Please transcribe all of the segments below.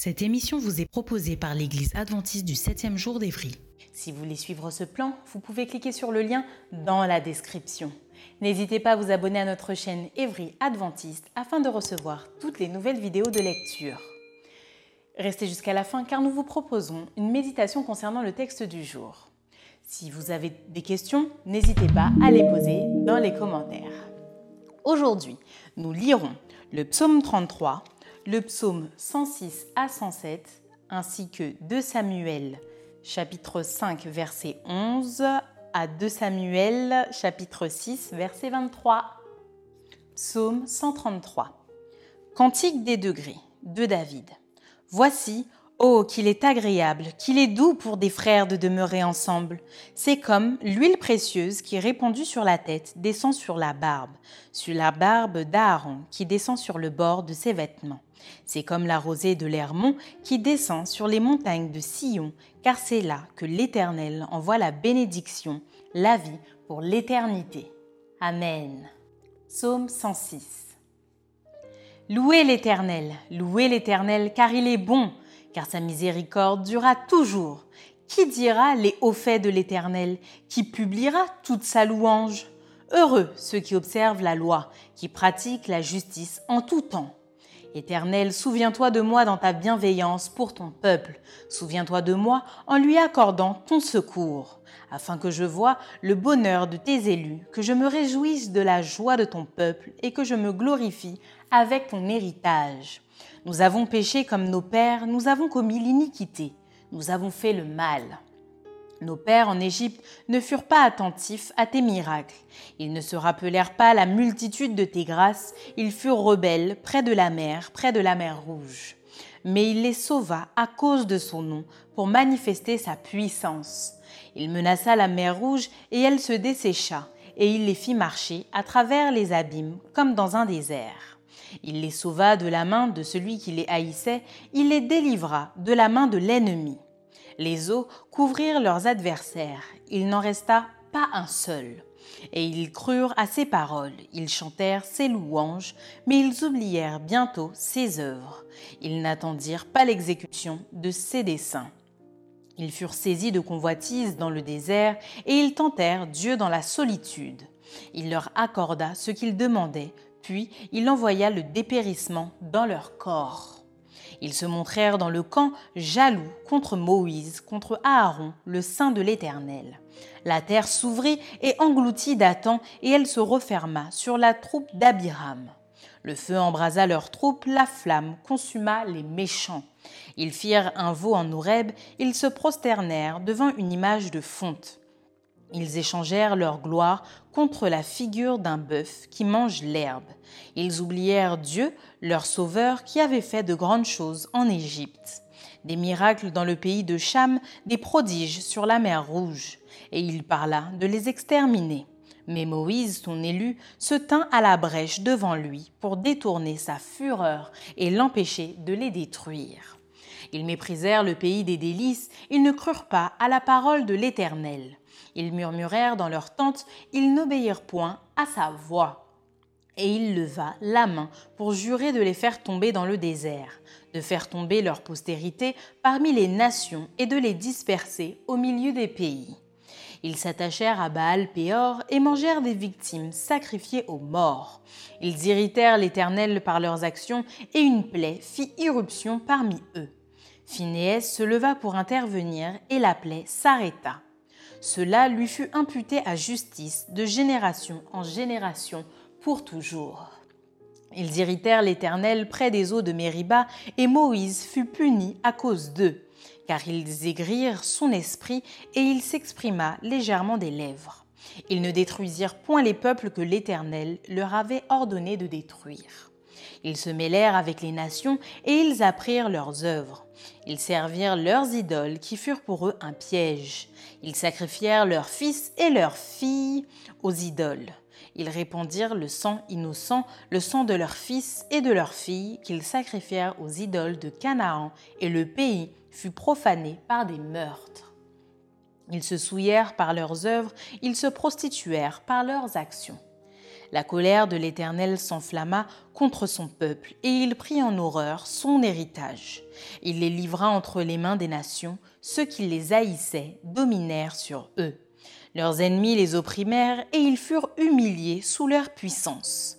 Cette émission vous est proposée par l'Église adventiste du 7e jour d'Évry. Si vous voulez suivre ce plan, vous pouvez cliquer sur le lien dans la description. N'hésitez pas à vous abonner à notre chaîne Évry Adventiste afin de recevoir toutes les nouvelles vidéos de lecture. Restez jusqu'à la fin car nous vous proposons une méditation concernant le texte du jour. Si vous avez des questions, n'hésitez pas à les poser dans les commentaires. Aujourd'hui, nous lirons le psaume 33, le psaume 106 à 107, ainsi que 2 Samuel chapitre 5 verset 11 à 2 Samuel chapitre 6 verset 23. Psaume 133. Cantique des degrés de David. Voici, oh, qu'il est agréable, qu'il est doux pour des frères de demeurer ensemble. C'est comme l'huile précieuse qui répandue sur la tête descend sur la barbe, sur la barbe d'Aaron qui descend sur le bord de ses vêtements. C'est comme la rosée de l'Hermont qui descend sur les montagnes de Sion, car c'est là que l'Éternel envoie la bénédiction, la vie pour l'éternité. Amen. Psaume 106. Louez l'Éternel, louez l'Éternel, car il est bon, car sa miséricorde durera toujours. Qui dira les hauts faits de l'Éternel, qui publiera toute sa louange? Heureux ceux qui observent la loi, qui pratiquent la justice en tout temps. Éternel, souviens-toi de moi dans ta bienveillance pour ton peuple. Souviens-toi de moi en lui accordant ton secours, afin que je voie le bonheur de tes élus, que je me réjouisse de la joie de ton peuple et que je me glorifie avec ton héritage. Nous avons péché comme nos pères, nous avons commis l'iniquité, nous avons fait le mal. Nos pères en Égypte ne furent pas attentifs à tes miracles. Ils ne se rappelèrent pas la multitude de tes grâces. Ils furent rebelles près de la mer, près de la mer rouge. Mais il les sauva à cause de son nom, pour manifester sa puissance. Il menaça la mer rouge et elle se dessécha, et il les fit marcher à travers les abîmes comme dans un désert. Il les sauva de la main de celui qui les haïssait, il les délivra de la main de l'ennemi. Les eaux couvrirent leurs adversaires, il n'en resta pas un seul. Et ils crurent à ses paroles, ils chantèrent ses louanges, mais ils oublièrent bientôt ses œuvres. Ils n'attendirent pas l'exécution de ses desseins. Ils furent saisis de convoitise dans le désert, et ils tentèrent Dieu dans la solitude. Il leur accorda ce qu'ils demandaient, puis il envoya le dépérissement dans leur corps. Ils se montrèrent dans le camp jaloux contre Moïse, contre Aaron, le saint de l'Éternel. La terre s'ouvrit et engloutit Dathan, et elle se referma sur la troupe d'Abiram. Le feu embrasa leur troupe, la flamme consuma les méchants. Ils firent un veau en Horeb, ils se prosternèrent devant une image de fonte. Ils échangèrent leur gloire contre la figure d'un bœuf qui mange l'herbe. Ils oublièrent Dieu, leur sauveur, qui avait fait de grandes choses en Égypte. Des miracles dans le pays de Cham, des prodiges sur la mer Rouge. Et il parla de les exterminer. Mais Moïse, son élu, se tint à la brèche devant lui pour détourner sa fureur et l'empêcher de les détruire. Ils méprisèrent le pays des délices, ils ne crurent pas à la parole de l'Éternel. Ils murmurèrent dans leur tente, ils n'obéirent point à sa voix. Et il leva la main pour jurer de les faire tomber dans le désert, de faire tomber leur postérité parmi les nations et de les disperser au milieu des pays. Ils s'attachèrent à Baal Péor et mangèrent des victimes sacrifiées aux morts. Ils irritèrent l'Éternel par leurs actions et une plaie fit irruption parmi eux. Phinéès se leva pour intervenir et la plaie s'arrêta. Cela lui fut imputé à justice de génération en génération pour toujours. Ils irritèrent l'Éternel près des eaux de Mériba, et Moïse fut puni à cause d'eux, car ils aigrirent son esprit, et il s'exprima légèrement des lèvres. Ils ne détruisirent point les peuples que l'Éternel leur avait ordonné de détruire. Ils se mêlèrent avec les nations, et ils apprirent leurs œuvres. Ils servirent leurs idoles, qui furent pour eux un piège. Ils sacrifièrent leurs fils et leurs filles aux idoles. Ils répandirent le sang innocent, le sang de leurs fils et de leurs filles qu'ils sacrifièrent aux idoles de Canaan, et le pays fut profané par des meurtres. Ils se souillèrent par leurs œuvres, ils se prostituèrent par leurs actions. La colère de l'Éternel s'enflamma contre son peuple, et il prit en horreur son héritage. Il les livra entre les mains des nations, ceux qui les haïssaient dominèrent sur eux. Leurs ennemis les opprimèrent et ils furent humiliés sous leur puissance.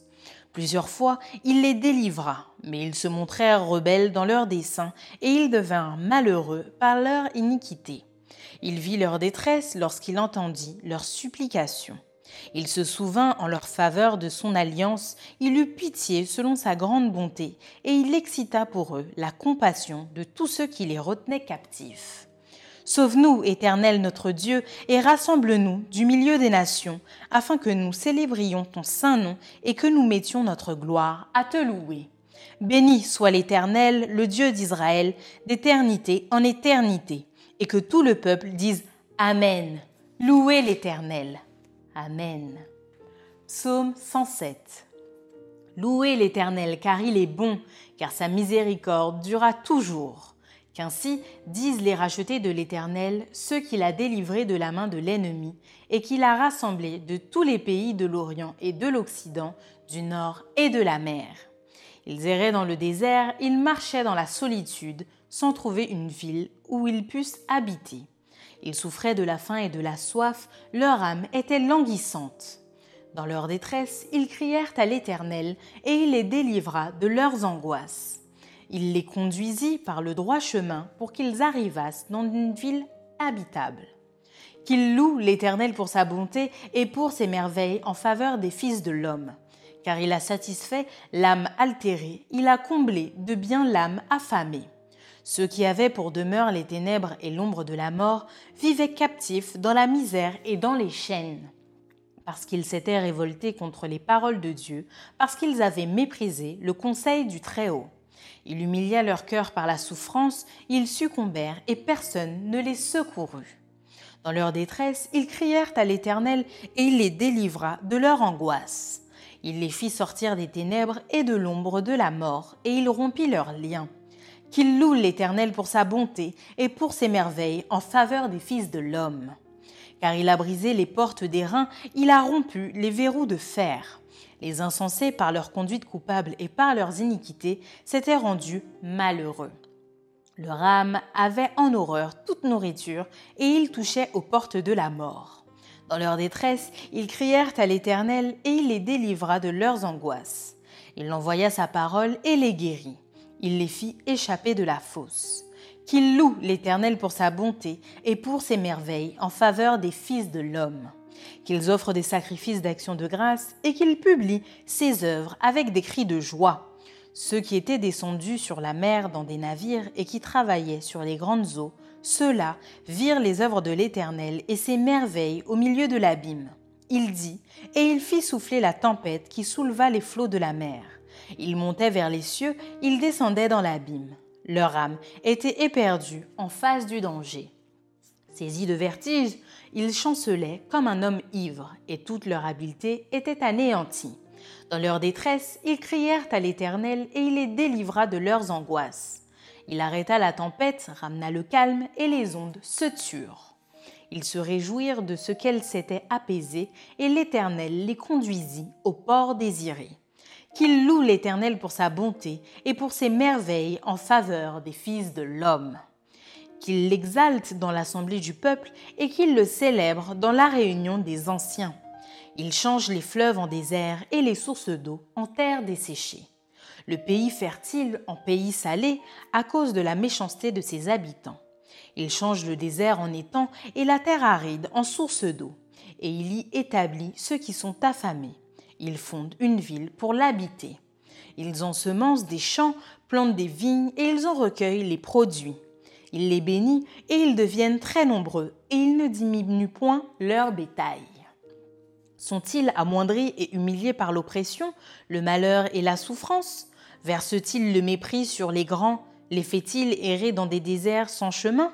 Plusieurs fois, il les délivra, mais ils se montrèrent rebelles dans leurs desseins et ils devinrent malheureux par leur iniquité. Il vit leur détresse lorsqu'il entendit leurs supplications. Il se souvint en leur faveur de son alliance, il eut pitié selon sa grande bonté, et il excita pour eux la compassion de tous ceux qui les retenaient captifs. Sauve-nous, Éternel notre Dieu, et rassemble-nous du milieu des nations, afin que nous célébrions ton saint nom et que nous mettions notre gloire à te louer. Béni soit l'Éternel, le Dieu d'Israël, d'éternité en éternité, et que tout le peuple dise Amen. Louez l'Éternel. Amen. Psaume 107. Louez l'Éternel, car il est bon, car sa miséricorde durera toujours. Qu'ainsi disent les rachetés de l'Éternel, ceux qu'il a délivrés de la main de l'ennemi, et qu'il a rassemblés de tous les pays de l'Orient et de l'Occident, du Nord et de la mer. Ils erraient dans le désert, ils marchaient dans la solitude, sans trouver une ville où ils puissent habiter. Ils souffraient de la faim et de la soif, leur âme était languissante. Dans leur détresse, ils crièrent à l'Éternel, et il les délivra de leurs angoisses. Il les conduisit par le droit chemin pour qu'ils arrivassent dans une ville habitable. Qu'ils louent l'Éternel pour sa bonté et pour ses merveilles en faveur des fils de l'homme. Car il a satisfait l'âme altérée, il a comblé de bien l'âme affamée. Ceux qui avaient pour demeure les ténèbres et l'ombre de la mort vivaient captifs dans la misère et dans les chaînes. Parce qu'ils s'étaient révoltés contre les paroles de Dieu, parce qu'ils avaient méprisé le conseil du Très-Haut. Il humilia leur cœur par la souffrance, ils succombèrent et personne ne les secourut. Dans leur détresse, ils crièrent à l'Éternel et il les délivra de leur angoisse. Il les fit sortir des ténèbres et de l'ombre de la mort, et il rompit leurs liens. Qu'ils louent l'Éternel pour sa bonté et pour ses merveilles en faveur des fils de l'homme. Car il a brisé les portes des reins, il a rompu les verrous de fer. Les insensés, par leur conduite coupable et par leurs iniquités, s'étaient rendus malheureux. Leur âme avait en horreur toute nourriture, et ils touchaient aux portes de la mort. Dans leur détresse, ils crièrent à l'Éternel, et il les délivra de leurs angoisses. Il envoya sa parole et les guérit. Il les fit échapper de la fosse. Qu'il loue l'Éternel pour sa bonté et pour ses merveilles en faveur des fils de l'homme qu'ils offrent des sacrifices d'action de grâce et qu'ils publient ses œuvres avec des cris de joie. Ceux qui étaient descendus sur la mer dans des navires et qui travaillaient sur les grandes eaux, ceux-là virent les œuvres de l'Éternel et ses merveilles au milieu de l'abîme. Il dit, et il fit souffler la tempête qui souleva les flots de la mer. Ils montaient vers les cieux, ils descendaient dans l'abîme. Leur âme était éperdue en face du danger. Saisis de vertige, ils chancelaient comme un homme ivre, et toute leur habileté était anéantie. Dans leur détresse, ils crièrent à l'Éternel, et il les délivra de leurs angoisses. Il arrêta la tempête, ramena le calme, et les ondes se turent. Ils se réjouirent de ce qu'elles s'étaient apaisées, et l'Éternel les conduisit au port désiré. Qu'ils louent l'Éternel pour sa bonté et pour ses merveilles en faveur des fils de l'homme qu'il l'exalte dans l'assemblée du peuple et qu'il le célèbre dans la réunion des anciens. Il change les fleuves en désert et les sources d'eau en terre desséchée. Le pays fertile en pays salé à cause de la méchanceté de ses habitants. Il change le désert en étang et la terre aride en source d'eau. Et il y établit ceux qui sont affamés. Il fonde une ville pour l'habiter. Ils ensemencent des champs, plantent des vignes et ils en recueillent les produits. Il les bénit et ils deviennent très nombreux et il ne diminue point leur bétail. Sont-ils amoindris et humiliés par l'oppression, le malheur et la souffrance? Verse-t-il le mépris sur les grands Les fait-il errer dans des déserts sans chemin?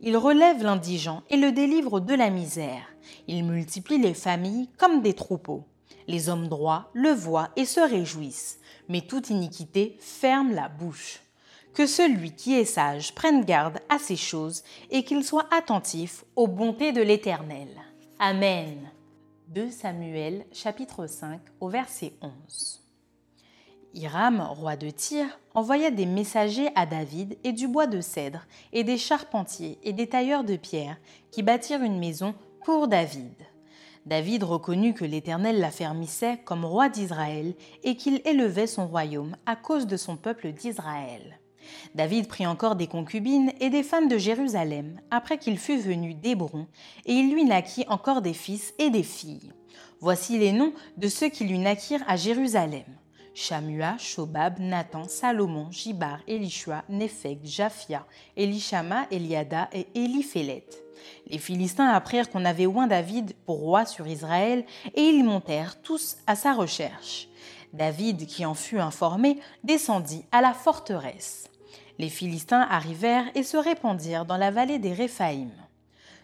Il relève l'indigent et le délivre de la misère. Il multiplie les familles comme des troupeaux. Les hommes droits le voient et se réjouissent, mais toute iniquité ferme la bouche. Que celui qui est sage prenne garde à ces choses et qu'il soit attentif aux bontés de l'Éternel. Amen. 2 Samuel chapitre 5 au verset 11. Hiram, roi de Tyr, envoya des messagers à David et du bois de cèdre et des charpentiers et des tailleurs de pierre qui bâtirent une maison pour David. David reconnut que l'Éternel l'affermissait comme roi d'Israël et qu'il élevait son royaume à cause de son peuple d'Israël. David prit encore des concubines et des femmes de Jérusalem après qu'il fut venu d'Hébron, et il lui naquit encore des fils et des filles. Voici les noms de ceux qui lui naquirent à Jérusalem. Shamua, Shobab, Nathan, Salomon, Jibar, Elishua, Nepheg, Japhia, Elishama, Eliada et Eliphélet. Les Philistins apprirent qu'on avait oint David pour roi sur Israël et ils montèrent tous à sa recherche. David, qui en fut informé, descendit à la forteresse. Les Philistins arrivèrent et se répandirent dans la vallée des Réphaïm.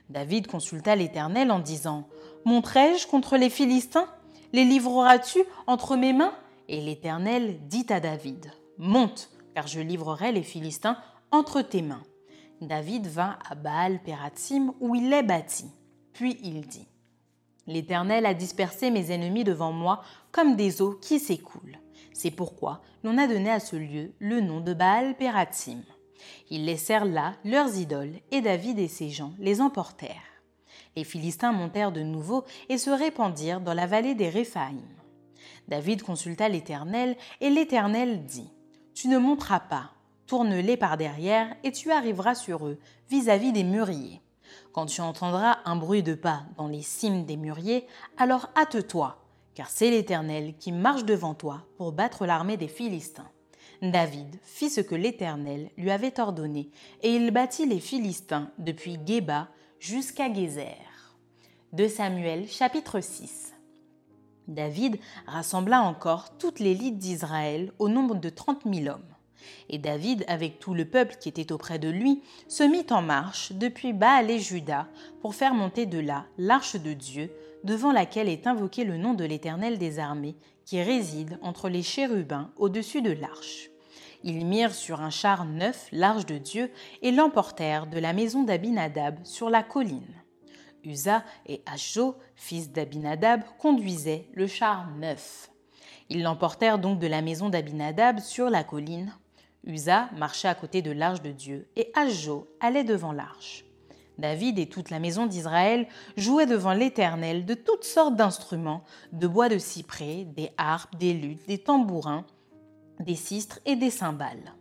David consulta l'Éternel en disant Monterai-je contre les Philistins? Les livreras-tu entre mes mains? Et l'Éternel dit à David Monte, car je livrerai les Philistins entre tes mains. David vint à Baal Pératim où il les bâtit. Puis il dit L'Éternel a dispersé mes ennemis devant moi comme des eaux qui s'écoulent. C'est pourquoi l'on a donné à ce lieu le nom de Baal Pératim. Ils laissèrent là leurs idoles, et David et ses gens les emportèrent. Les Philistins montèrent de nouveau et se répandirent dans la vallée des Réphaïm. David consulta l'Éternel, et l'Éternel dit Tu ne monteras pas, tourne-les par derrière, et tu arriveras sur eux vis-à-vis des mûriers. Quand tu entendras un bruit de pas dans les cimes des mûriers, alors hâte-toi car c'est l'Éternel qui marche devant toi pour battre l'armée des Philistins. David fit ce que l'Éternel lui avait ordonné, et il bâtit les Philistins depuis Géba jusqu'à Gézer. De Samuel chapitre 6 David rassembla encore toute l'élite d'Israël au nombre de trente mille hommes. Et David, avec tout le peuple qui était auprès de lui, se mit en marche depuis Baal et Juda pour faire monter de là l'arche de Dieu devant laquelle est invoqué le nom de l'Éternel des armées, qui réside entre les chérubins au-dessus de l'arche. Ils mirent sur un char neuf l'arche de Dieu et l'emportèrent de la maison d'Abinadab sur la colline. Uza et Ashjo, fils d'Abinadab, conduisaient le char neuf. Ils l'emportèrent donc de la maison d'Abinadab sur la colline. Uza marchait à côté de l'arche de Dieu et Ashjo allait devant l'arche. David et toute la maison d'Israël jouaient devant l'Éternel de toutes sortes d'instruments, de bois de cyprès, des harpes, des luttes, des tambourins, des sistres et des cymbales.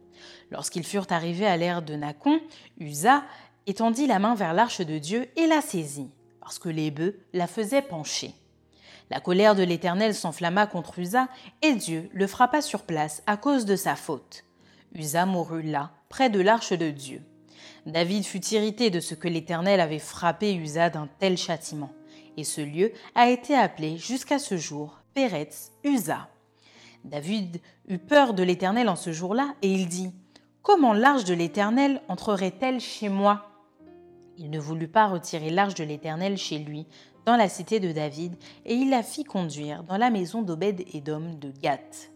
Lorsqu'ils furent arrivés à l'ère de Nacon, Usa étendit la main vers l'arche de Dieu et la saisit, parce que les bœufs la faisaient pencher. La colère de l'Éternel s'enflamma contre Usa, et Dieu le frappa sur place à cause de sa faute. Usa mourut là, près de l'arche de Dieu. David fut irrité de ce que l'Éternel avait frappé Usa d'un tel châtiment, et ce lieu a été appelé jusqu'à ce jour Péretz Usa. David eut peur de l'Éternel en ce jour-là, et il dit Comment l'arche de l'Éternel entrerait-elle chez moi? Il ne voulut pas retirer l'arche de l'Éternel chez lui, dans la cité de David, et il la fit conduire dans la maison d'Obed-Édom de Gath.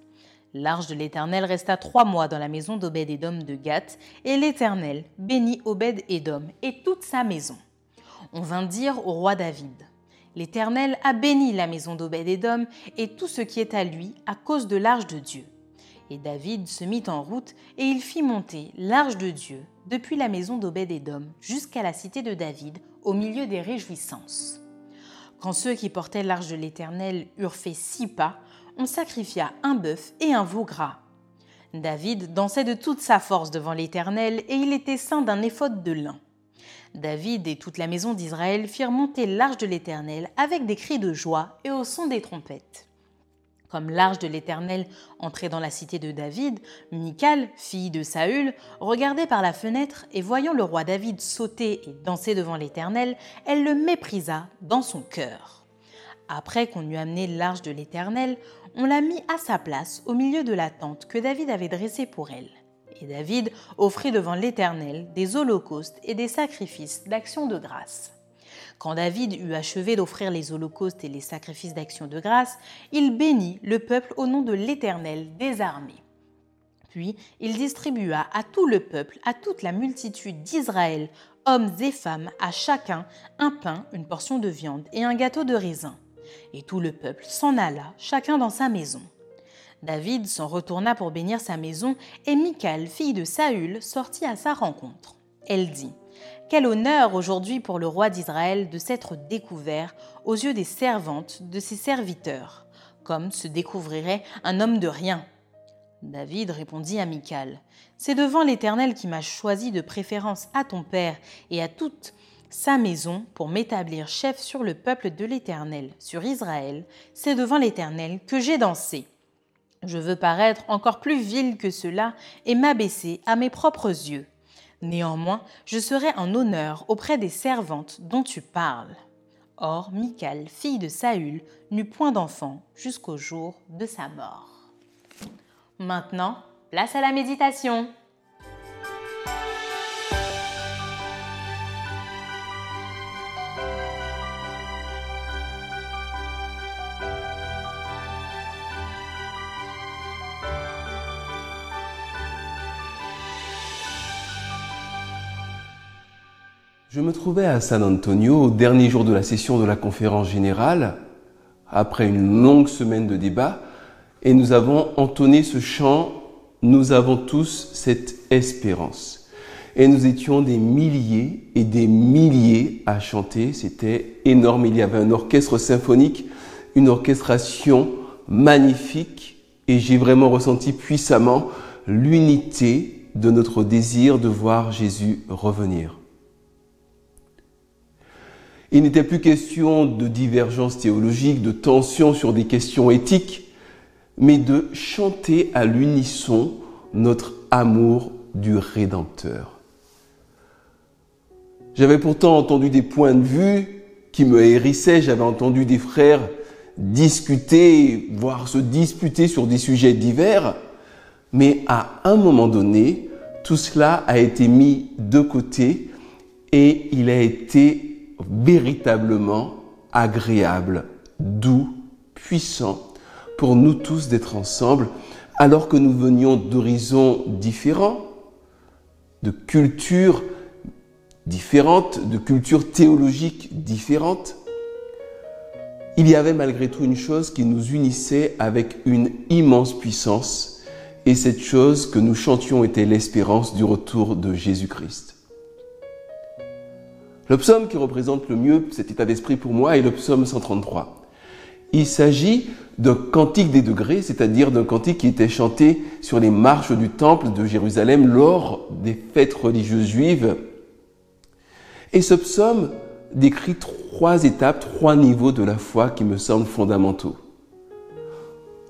L'arche de l'Éternel resta trois mois dans la maison d'Obed-Édom de Gath, et l'Éternel bénit Obed-Édom et toute sa maison. On vint dire au roi David L'Éternel a béni la maison d'Obed-Édom et tout ce qui est à lui à cause de l'arche de Dieu. Et David se mit en route et il fit monter l'arche de Dieu depuis la maison d'Obed-Édom jusqu'à la cité de David au milieu des réjouissances. Quand ceux qui portaient l'arche de l'Éternel eurent fait six pas, on sacrifia un bœuf et un veau gras. David dansait de toute sa force devant l'Éternel et il était saint d'un éphode de lin. David et toute la maison d'Israël firent monter l'arche de l'Éternel avec des cris de joie et au son des trompettes. Comme l'arche de l'Éternel entrait dans la cité de David, Michal, fille de Saül, regardait par la fenêtre et voyant le roi David sauter et danser devant l'Éternel, elle le méprisa dans son cœur. Après qu'on eut amené l'arche de l'Éternel, on l'a mis à sa place au milieu de la tente que David avait dressée pour elle. Et David offrit devant l'Éternel des holocaustes et des sacrifices d'action de grâce. Quand David eut achevé d'offrir les holocaustes et les sacrifices d'action de grâce, il bénit le peuple au nom de l'Éternel des armées. Puis il distribua à tout le peuple, à toute la multitude d'Israël, hommes et femmes, à chacun un pain, une portion de viande et un gâteau de raisin. Et tout le peuple s'en alla, chacun dans sa maison. David s'en retourna pour bénir sa maison, et Michal, fille de Saül, sortit à sa rencontre. Elle dit quel honneur aujourd'hui pour le roi d'Israël de s'être découvert aux yeux des servantes de ses serviteurs, comme se découvrirait un homme de rien. David répondit à Michal C'est devant l'Éternel qui m'a choisi de préférence à ton père et à toute sa maison pour m'établir chef sur le peuple de l'Éternel, sur Israël. C'est devant l'Éternel que j'ai dansé. Je veux paraître encore plus vil que cela et m'abaisser à mes propres yeux. Néanmoins, je serai en honneur auprès des servantes dont tu parles. Or, Michal, fille de Saül, n'eut point d'enfant jusqu'au jour de sa mort. Maintenant, place à la méditation. Je me trouvais à San Antonio au dernier jour de la session de la conférence générale, après une longue semaine de débat, et nous avons entonné ce chant Nous avons tous cette espérance. Et nous étions des milliers et des milliers à chanter, c'était énorme, il y avait un orchestre symphonique, une orchestration magnifique, et j'ai vraiment ressenti puissamment l'unité de notre désir de voir Jésus revenir. Il n'était plus question de divergence théologique, de tension sur des questions éthiques, mais de chanter à l'unisson notre amour du Rédempteur. J'avais pourtant entendu des points de vue qui me hérissaient, j'avais entendu des frères discuter, voire se disputer sur des sujets divers, mais à un moment donné, tout cela a été mis de côté et il a été véritablement agréable, doux, puissant pour nous tous d'être ensemble alors que nous venions d'horizons différents, de cultures différentes, de cultures théologiques différentes. Il y avait malgré tout une chose qui nous unissait avec une immense puissance, et cette chose que nous chantions était l'espérance du retour de Jésus-Christ. Le psaume qui représente le mieux cet état d'esprit pour moi est le psaume 133. Il s'agit d'un cantique des degrés, c'est-à-dire d'un cantique qui était chanté sur les marches du temple de Jérusalem lors des fêtes religieuses juives. Et ce psaume décrit trois étapes, trois niveaux de la foi qui me semblent fondamentaux.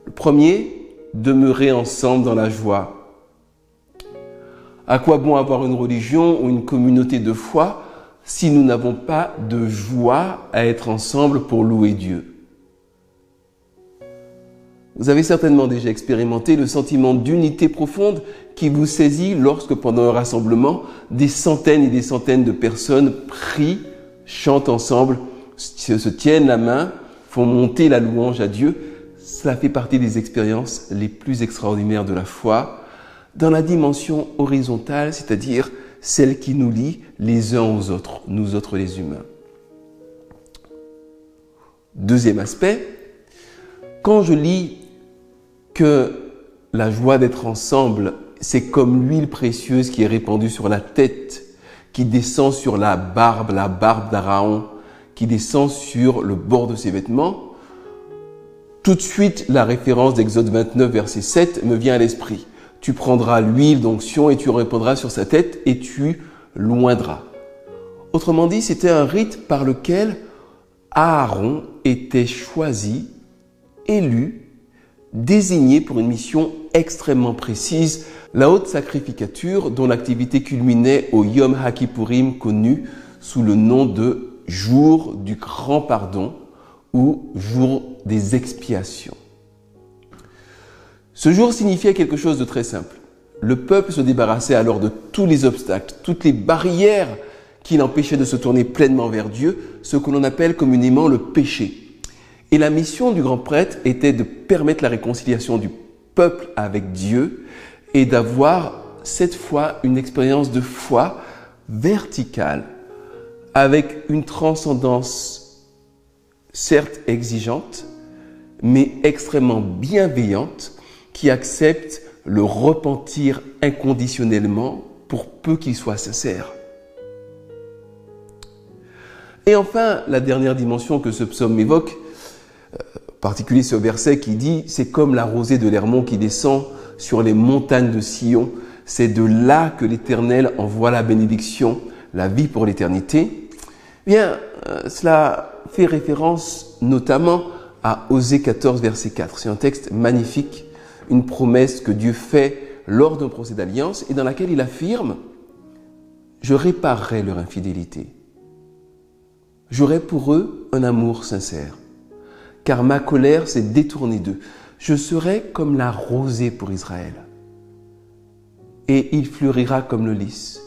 Le premier, demeurer ensemble dans la joie. À quoi bon avoir une religion ou une communauté de foi si nous n'avons pas de joie à être ensemble pour louer Dieu. Vous avez certainement déjà expérimenté le sentiment d'unité profonde qui vous saisit lorsque pendant un rassemblement, des centaines et des centaines de personnes prient, chantent ensemble, se tiennent la main, font monter la louange à Dieu. Cela fait partie des expériences les plus extraordinaires de la foi dans la dimension horizontale, c'est-à-dire celle qui nous lie les uns aux autres, nous autres les humains. Deuxième aspect, quand je lis que la joie d'être ensemble, c'est comme l'huile précieuse qui est répandue sur la tête, qui descend sur la barbe, la barbe d'Araon, qui descend sur le bord de ses vêtements, tout de suite la référence d'Exode 29, verset 7 me vient à l'esprit tu prendras l'huile d'onction et tu répondras sur sa tête et tu loindras. Autrement dit, c'était un rite par lequel Aaron était choisi, élu, désignés pour une mission extrêmement précise, la haute sacrificature dont l'activité culminait au Yom HaKippurim connu sous le nom de jour du grand pardon ou jour des expiations. Ce jour signifiait quelque chose de très simple. Le peuple se débarrassait alors de tous les obstacles, toutes les barrières qui l'empêchaient de se tourner pleinement vers Dieu, ce que l'on appelle communément le péché. Et la mission du grand prêtre était de permettre la réconciliation du peuple avec Dieu et d'avoir cette fois une expérience de foi verticale avec une transcendance certes exigeante, mais extrêmement bienveillante qui accepte le repentir inconditionnellement pour peu qu'il soit sincère. Et enfin, la dernière dimension que ce psaume évoque, euh, en particulier ce verset qui dit, c'est comme la rosée de l'Hermont qui descend sur les montagnes de Sion, c'est de là que l'Éternel envoie la bénédiction, la vie pour l'éternité. Bien, euh, cela fait référence notamment à Osée 14, verset 4. C'est un texte magnifique une promesse que Dieu fait lors d'un procès d'alliance et dans laquelle il affirme, je réparerai leur infidélité. J'aurai pour eux un amour sincère, car ma colère s'est détournée d'eux. Je serai comme la rosée pour Israël. Et il fleurira comme le lys,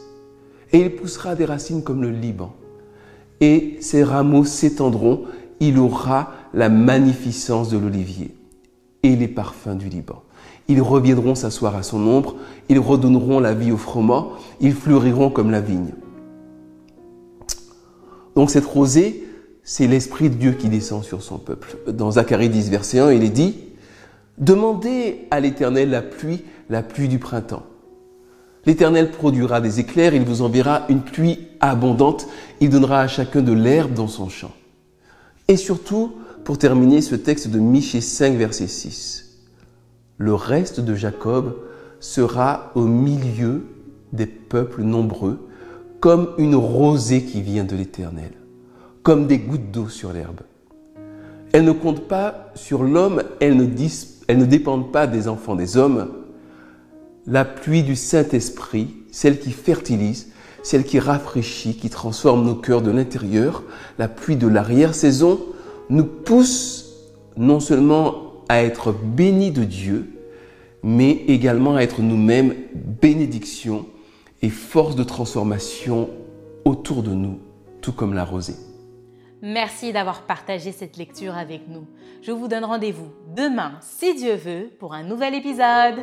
et il poussera des racines comme le Liban, et ses rameaux s'étendront, il aura la magnificence de l'olivier et les parfums du Liban. Ils reviendront s'asseoir à son ombre, ils redonneront la vie au froment, ils fleuriront comme la vigne. Donc cette rosée, c'est l'Esprit de Dieu qui descend sur son peuple. Dans Zacharie 10, verset 1, il est dit, Demandez à l'Éternel la pluie, la pluie du printemps. L'Éternel produira des éclairs, il vous enverra une pluie abondante, il donnera à chacun de l'herbe dans son champ. Et surtout, pour terminer ce texte de Michée 5, verset 6, le reste de Jacob sera au milieu des peuples nombreux, comme une rosée qui vient de l'Éternel, comme des gouttes d'eau sur l'herbe. Elle ne compte pas sur l'homme, elle ne, elle ne dépendent pas des enfants des hommes. La pluie du Saint-Esprit, celle qui fertilise, celle qui rafraîchit, qui transforme nos cœurs de l'intérieur, la pluie de l'arrière-saison, nous pousse non seulement à être bénis de Dieu, mais également à être nous-mêmes bénédiction et force de transformation autour de nous, tout comme la rosée. Merci d'avoir partagé cette lecture avec nous. Je vous donne rendez-vous demain, si Dieu veut, pour un nouvel épisode.